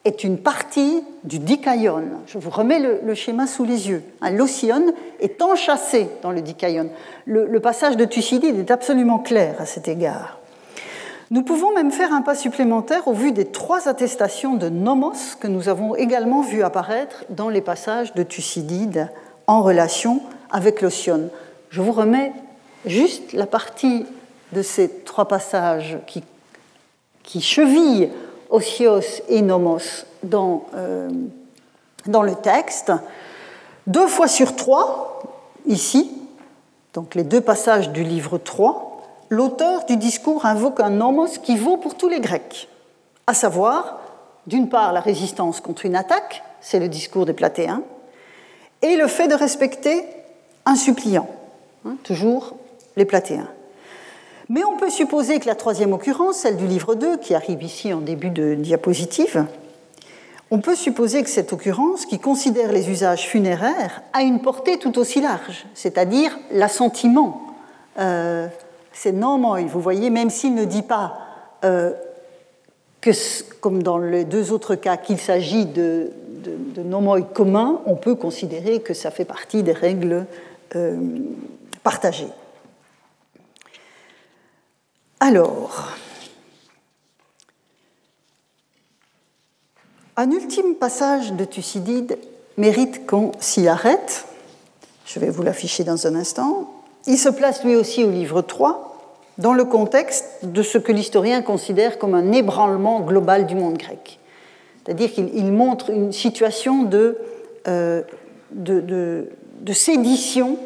est une partie du Dikaion. Je vous remets le, schéma sous les yeux. L'Océan est enchâssé dans le Dikaion. Le, le passage de Thucydide est absolument clair à cet égard. Nous pouvons même faire un pas supplémentaire au vu des trois attestations de nomos que nous avons également vu apparaître dans les passages de Thucydide en relation avec l'Ocean. Je vous remets juste la partie de ces trois passages qui, qui chevillent Osios et Nomos dans, euh, dans le texte. Deux fois sur trois, ici, donc les deux passages du livre 3, l'auteur du discours invoque un nomos qui vaut pour tous les Grecs, à savoir, d'une part, la résistance contre une attaque, c'est le discours des Platéens, et le fait de respecter un suppliant, hein, toujours les Platéens. Mais on peut supposer que la troisième occurrence, celle du livre 2, qui arrive ici en début de diapositive, on peut supposer que cette occurrence, qui considère les usages funéraires, a une portée tout aussi large, c'est-à-dire l'assentiment euh, c'est nomoi. Vous voyez, même s'il ne dit pas euh, que, comme dans les deux autres cas, qu'il s'agit de, de, nomoi communs, on peut considérer que ça fait partie des règles euh, partagées. Alors, Un ultime passage de Thucydide mérite qu'on s'y arrête. Je vais vous l'afficher dans un instant. Il se place lui aussi au livre 3, dans le contexte de ce que l'historien considère comme un ébranlement global du monde grec. C'est-à-dire qu'il montre une situation de, euh, de, sédition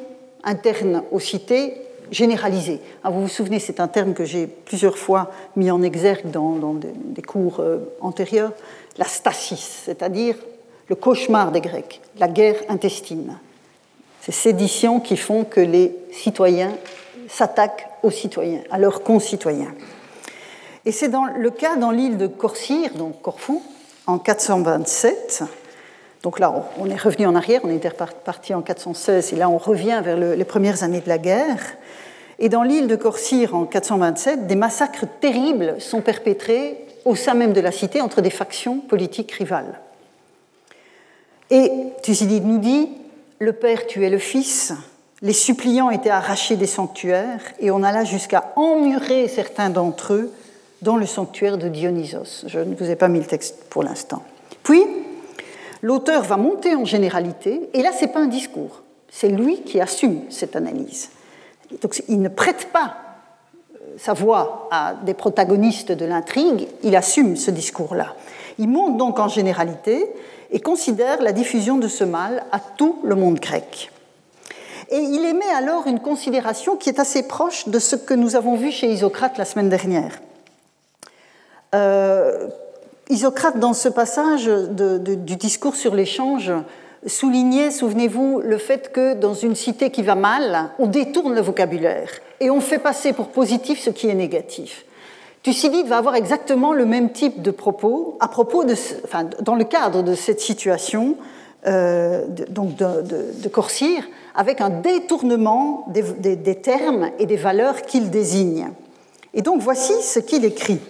interne aux cités généralisée. Ah, vous vous souvenez, c'est un terme que j'ai plusieurs fois mis en exergue dans, des, cours euh, antérieurs, la stasis, c'est-à-dire le cauchemar des Grecs, la guerre intestine. Ces séditions qui font que les citoyens s'attaquent aux citoyens, à leurs concitoyens. Et c'est dans le cas dans l'île de Corcyre, donc Corfou, en 427. Donc là, on est revenu en arrière, on était parti en 416, et là, on revient vers les premières années de la guerre. Et dans l'île de Corcyre, en 427, des massacres terribles sont perpétrés au sein même de la cité entre des factions politiques rivales. Et Thucydide nous dit le père tuait le fils, les suppliants étaient arrachés des sanctuaires, et on alla jusqu'à emmurer certains d'entre eux dans le sanctuaire de Dionysos. Je ne vous ai pas mis le texte pour l'instant. Puis, l'auteur va monter en généralité, et là, ce n'est pas un discours, c'est lui qui assume cette analyse. Donc, il ne prête pas euh, sa voix à des protagonistes de l'intrigue, il assume ce discours-là. Il monte donc en généralité et considère la diffusion de ce mal à tout le monde grec. Et il émet alors une considération qui est assez proche de ce que nous avons vu chez Isocrate la semaine dernière. Euh, Isocrate, dans ce passage du discours sur l'échange, soulignait, souvenez-vous, le fait que dans une cité qui va mal, on détourne le vocabulaire et on fait passer pour positif ce qui est négatif. Thucydide va avoir exactement le même type de propos à propos de, dans le cadre de cette situation euh, de, donc de, Corcyre, avec un détournement des, termes et des valeurs qu'il désigne. Et donc voici ce qu'il écrit.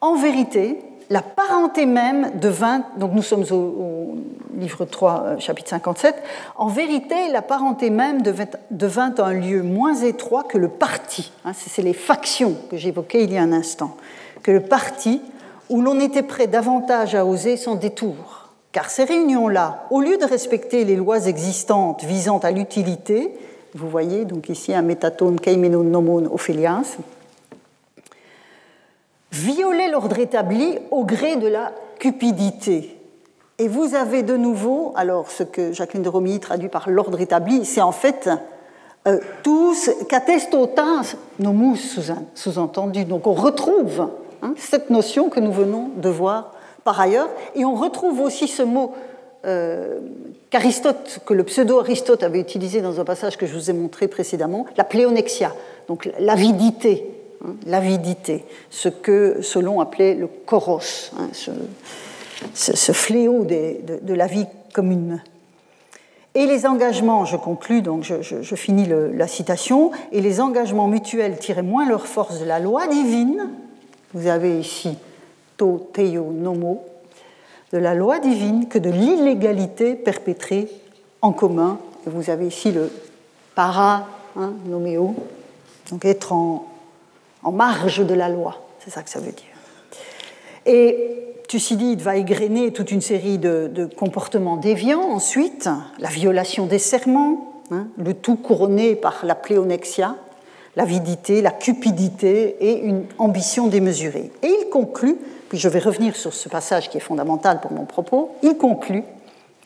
En vérité, la parenté même devint, donc nous sommes au, livre 3, euh, chapitre 57, en vérité, la parenté même devint, un lieu moins étroit que le parti. Hein, c'est les factions que j'évoquais il y a un instant. Que le parti où l'on était prêt davantage à oser son détour. Car ces réunions-là, au lieu de respecter les lois existantes visant à l'utilité, vous voyez donc ici un métatone keimenon nomon ophelias, violer l'ordre établi au gré de la cupidité. Et vous avez de nouveau, alors ce que Jacqueline de Romilly traduit par l'ordre établi, c'est en fait euh, tous, qu'attestotins nomus sous-entendu. Donc on retrouve hein, cette notion que nous venons de voir par ailleurs, et on retrouve aussi ce mot euh, qu'Aristote, que le pseudo-Aristote avait utilisé dans un passage que je vous ai montré précédemment, la pléonexia, donc l'avidité, Hein, l'avidité, ce que Solon appelait le koros, hein, ce, fléau de, la vie commune. Et les engagements, je conclus, donc je, finis la citation, et les engagements mutuels tiraient moins leur force de la loi divine, vous avez ici de la loi divine que de l'illégalité perpétrée en commun. Et vous avez ici le para, hein, noméo, donc être en, en marge de la loi. C'est ça que ça veut dire. Et Thucydide va égrener toute une série de, comportements déviants ensuite, la violation des serments, hein, le tout couronné par la pléonexia, l'avidité, la cupidité et une ambition démesurée. Et il conclut, puis je vais revenir sur ce passage qui est fondamental pour mon propos, il conclut,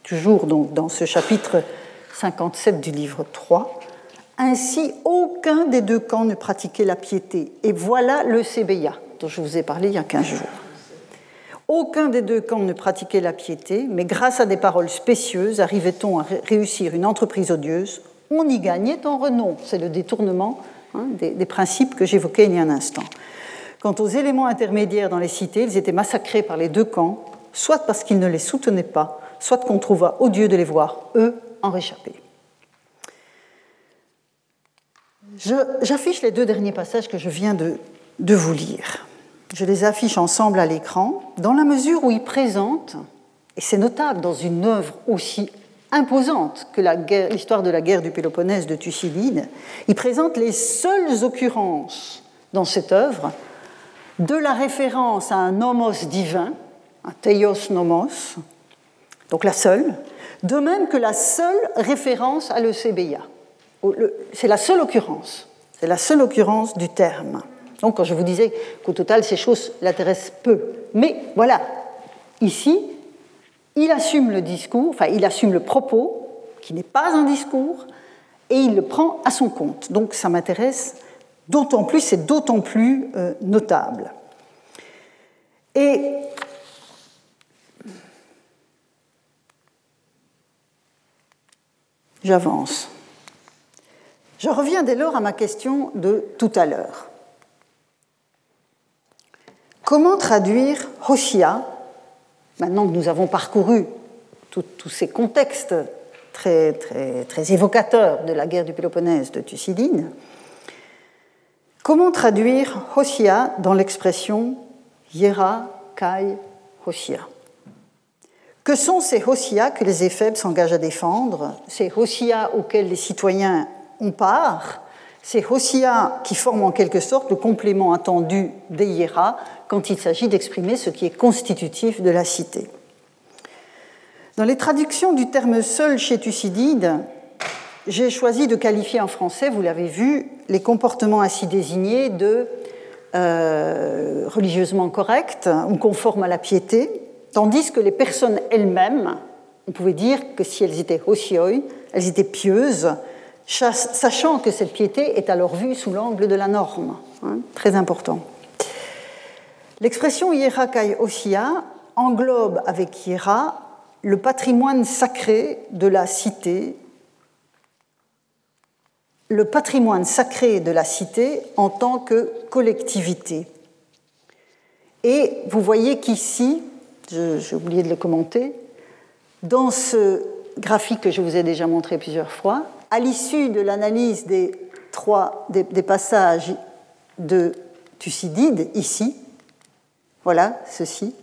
toujours donc dans ce chapitre 57 du livre 3, ainsi, aucun des deux camps ne pratiquait la piété. Et voilà le CBIA, dont je vous ai parlé il y a 15 jours. Aucun des deux camps ne pratiquait la piété, mais grâce à des paroles spécieuses, arrivait-on à réussir une entreprise odieuse. On y gagnait en renom. C'est le détournement hein, des principes que j'évoquais il y a un instant. Quant aux éléments intermédiaires dans les cités, ils étaient massacrés par les deux camps, soit parce qu'ils ne les soutenaient pas, soit qu'on trouva odieux de les voir, eux, en réchapper. J'affiche les deux derniers passages que je viens de, vous lire. Je les affiche ensemble à l'écran dans la mesure où ils présentent, et c'est notable dans une œuvre aussi imposante que l'histoire de la guerre du Péloponnèse de Thucydide, ils présentent les seules occurrences dans cette œuvre de la référence à un homos divin un teios nomos, donc la seule, de même que la seule référence à l'ECBIA. C'est la seule occurrence, c'est la seule occurrence du terme. Donc quand je vous disais qu'au total ces choses l'intéressent peu, mais voilà, ici, il assume le discours, enfin il assume le propos, qui n'est pas un discours, et il le prend à son compte. Donc ça m'intéresse d'autant plus, c'est d'autant plus euh, notable. Et j'avance. Je reviens dès lors à ma question de tout à l'heure. Comment traduire Hoshia, maintenant que nous avons parcouru tous ces contextes très, très, très évocateurs de la guerre du Péloponnèse de Thucydide, comment traduire Hoshia dans l'expression Yera Kai Hoshia? Que sont ces Hoshia que les Éphèbes s'engagent à défendre, ces Hoshia auxquels les citoyens ont part, ces Hoshia qui forment en quelque sorte le complément attendu des Yera quand il s'agit d'exprimer ce qui est constitutif de la cité? Dans les traductions du terme seul chez Thucydide, j'ai choisi de qualifier en français, vous l'avez vu, les comportements ainsi désignés de euh, religieusement corrects ou conformes à la piété, tandis que les personnes elles-mêmes, on pouvait dire que si elles étaient hosioi, elles étaient pieuses, sachant que cette piété est alors vue sous l'angle de la norme. Hein, très important. L'expression hiera kai osia englobe avec hiera le patrimoine sacré de la cité, le patrimoine sacré de la cité en tant que collectivité. Et vous voyez qu'ici, j'ai oublié de le commenter, dans ce graphique que je vous ai déjà montré plusieurs fois, à l'issue de l'analyse des trois des, passages de Thucydide, ici, voilà ceci,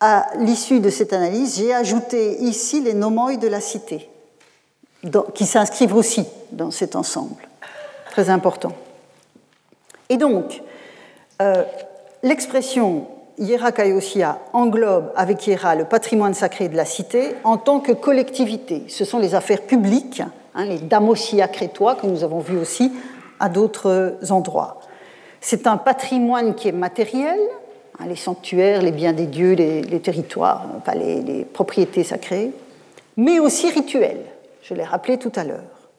à l'issue de cette analyse, j'ai ajouté ici les nomoi de la cité, qui s'inscrivent aussi dans cet ensemble. Très important. Et donc, euh, l'expression Hiera Kaiosia englobe avec Hiera le patrimoine sacré de la cité en tant que collectivité. Ce sont les affaires publiques, hein, les damosia crétois que nous avons vus aussi à d'autres endroits. C'est un patrimoine qui est matériel, Hein, les sanctuaires, les biens des dieux, les, territoires, les, propriétés sacrées, mais aussi rituels, je l'ai rappelé tout à l'heure.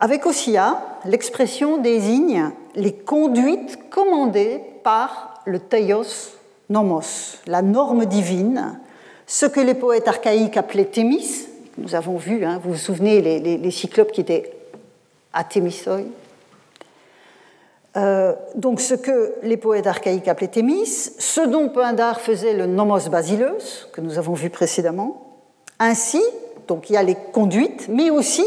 Avec Ossia, l'expression désigne les conduites commandées par le Theos nomos, la norme divine, ce que les poètes archaïques appelaient Thémis. Nous avons vu, hein, vous vous souvenez, les, les cyclopes qui étaient à Thémisoi, euh, donc ce que les poètes archaïques appelaient Thémis, ce dont Pindar faisait le nomos basileus, que nous avons vu précédemment. Ainsi, donc il y a les conduites, mais aussi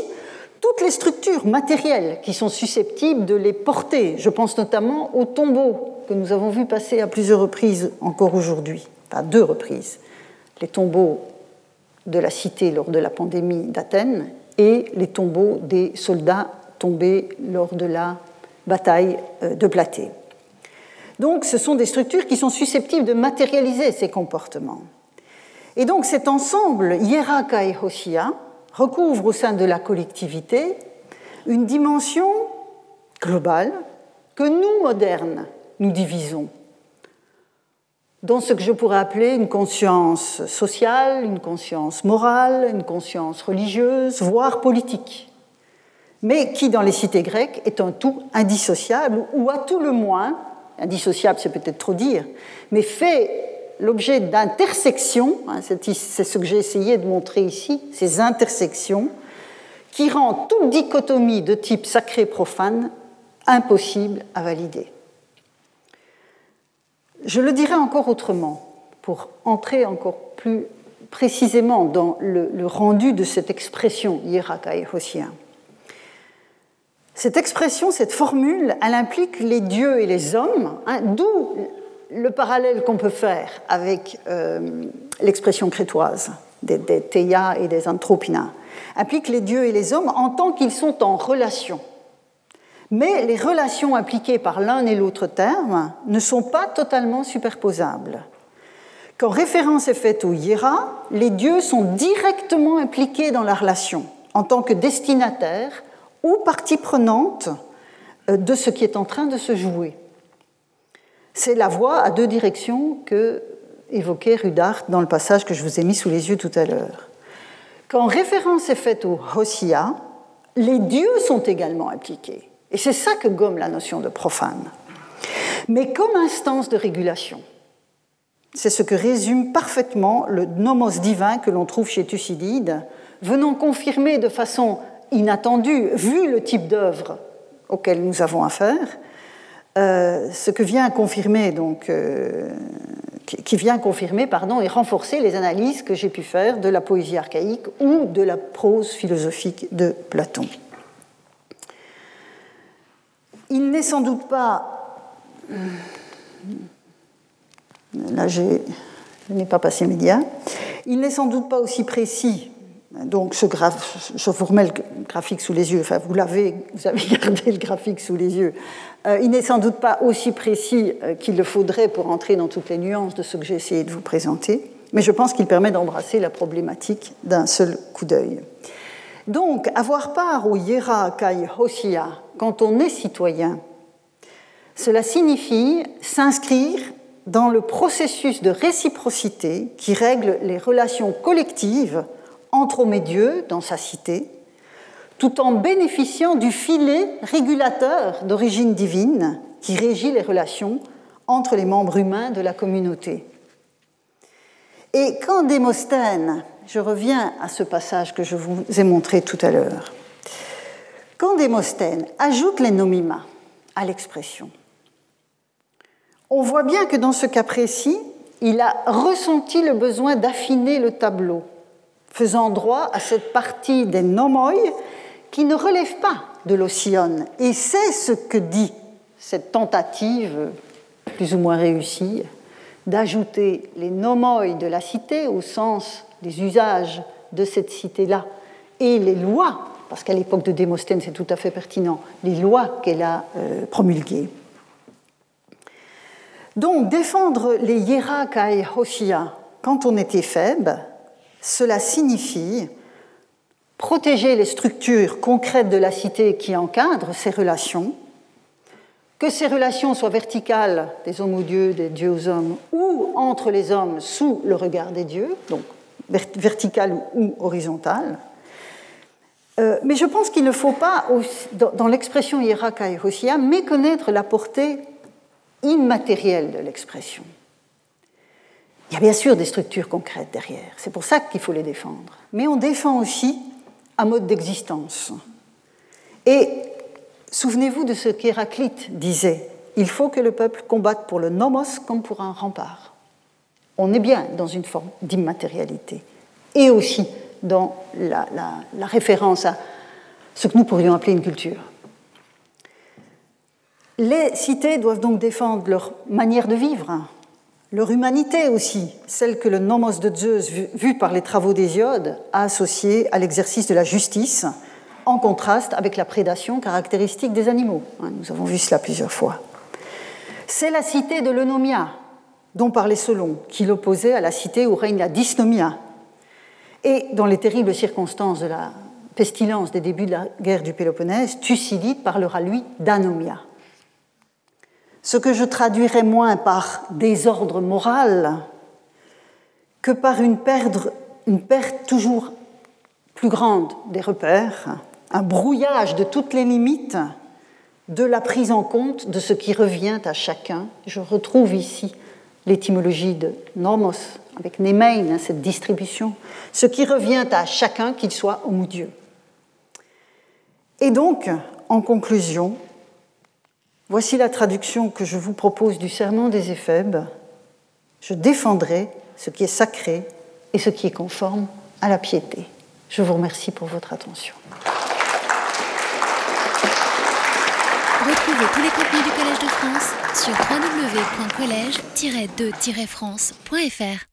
toutes les structures matérielles qui sont susceptibles de les porter. Je pense notamment aux tombeaux que nous avons vu passer à plusieurs reprises encore aujourd'hui, à deux reprises. Les tombeaux de la cité lors de la pandémie d'Athènes et les tombeaux des soldats tombés lors de la bataille euh, de Platée. Donc ce sont des structures qui sont susceptibles de matérialiser ces comportements. Et donc cet ensemble, Hieraka et Hoshia, recouvre au sein de la collectivité une dimension globale que nous, modernes, nous divisons. Dans ce que je pourrais appeler une conscience sociale, une conscience morale, une conscience religieuse, voire politique. Mais qui, dans les cités grecques, est un tout indissociable, ou à tout le moins, indissociable c'est peut-être trop dire, mais fait l'objet d'intersections, hein, c'est ce que j'ai essayé de montrer ici, ces intersections, qui rendent toute dichotomie de type sacré-profane impossible à valider. Je le dirai encore autrement, pour entrer encore plus précisément dans le, rendu de cette expression hosien. Cette expression, cette formule, elle implique les dieux et les hommes, hein, d'où le parallèle qu'on peut faire avec euh, l'expression crétoise des, des et des Anthropina, implique les dieux et les hommes en tant qu'ils sont en relation. Mais les relations impliquées par l'un et l'autre terme ne sont pas totalement superposables, Quand référence est faite au hiera, les dieux sont directement impliqués dans la relation en tant que destinataires ou partie prenante euh, de ce qui est en train de se jouer. C'est la voie à deux directions que évoquait Rudart dans le passage que je vous ai mis sous les yeux tout à l'heure. Quand référence est faite au Hosia, les dieux sont également impliqués. Et c'est ça que gomme la notion de profane. Mais comme instance de régulation, c'est ce que résume parfaitement le nomos divin que l'on trouve chez Thucydide, venant confirmer de façon inattendue, vu le type d'œuvre auquel nous avons affaire, euh, ce que vient confirmer donc, euh, qui vient confirmer pardon, et renforcer les analyses que j'ai pu faire de la poésie archaïque ou de la prose philosophique de Platon. Il n'est sans doute pas. Là, je n'ai pas passé média. Il n'est sans doute pas aussi précis. Donc, ce je vous graphique sous les yeux. Enfin, vous l'avez, vous avez gardé le graphique sous les yeux. Euh, il n'est sans doute pas aussi précis euh, qu'il le faudrait pour entrer dans toutes les nuances de ce que j'ai essayé de vous présenter, mais je pense qu'il permet d'embrasser la problématique d'un seul coup d'œil. Donc, avoir part au Yera Kai Hosia quand on est citoyen, cela signifie s'inscrire dans le processus de réciprocité qui règle les relations collectives entre dieux dans sa cité, tout en bénéficiant du filet régulateur d'origine divine qui régit les relations entre les membres humains de la communauté. Et quand Démosthène je reviens à ce passage que je vous ai montré tout à l'heure. Quand Démosthène ajoute les nomima à l'expression, on voit bien que dans ce cas précis, il a ressenti le besoin d'affiner le tableau, faisant droit à cette partie des nomoi qui ne relève pas de l'Océan. Et c'est ce que dit cette tentative, plus ou moins réussie, d'ajouter les nomoi de la cité au sens des usages de cette cité-là et les lois, parce qu'à l'époque de Démosthène c'est tout à fait pertinent, les lois qu'elle a euh, promulguées. Donc défendre les Hierakai Hoshia quand on était faible, cela signifie protéger les structures concrètes de la cité qui encadrent ces relations, que ces relations soient verticales des hommes aux dieux, des dieux aux hommes, ou entre les hommes sous le regard des dieux, donc verticale ou horizontale. Euh, mais je pense qu'il ne faut pas, dans l'expression hiéraka et hosia, méconnaître la portée immatérielle de l'expression. Il y a bien sûr des structures concrètes derrière, c'est pour ça qu'il faut les défendre. Mais on défend aussi un mode d'existence. Et souvenez-vous de ce qu'Héraclite disait il faut que le peuple combatte pour le nomos comme pour un rempart on est bien dans une forme d'immatérialité. Et aussi dans la, référence à ce que nous pourrions appeler une culture. Les cités doivent donc défendre leur manière de vivre, leur humanité aussi, celle que le nomos de Zeus, vu par les travaux d'Hésiode, a associée à l'exercice de la justice, en contraste avec la prédation caractéristique des animaux. Hein, nous avons vu cela plusieurs fois. C'est la cité de l'Eunomia, dont parlait Solon, qui l'opposait à la cité où règne la dysnomia. Et dans les terribles circonstances de la pestilence des débuts de la guerre du Péloponnèse, Thucydide parlera, lui, d'anomia. Ce que je traduirais moins par désordre moral que par une perte, toujours plus grande des repères, un brouillage de toutes les limites de la prise en compte de ce qui revient à chacun. Je retrouve ici l'étymologie de nomos, avec nemein, hein, cette distribution, ce qui revient à chacun, qu'il soit homme ou Dieu. Et donc, en conclusion, voici la traduction que je vous propose du serment des Éphèbes. Je défendrai ce qui est sacré et ce qui est conforme à la piété. Je vous remercie pour votre attention. Retrouvez tous les contenus du Collège de France sur www.colège-2-france.fr.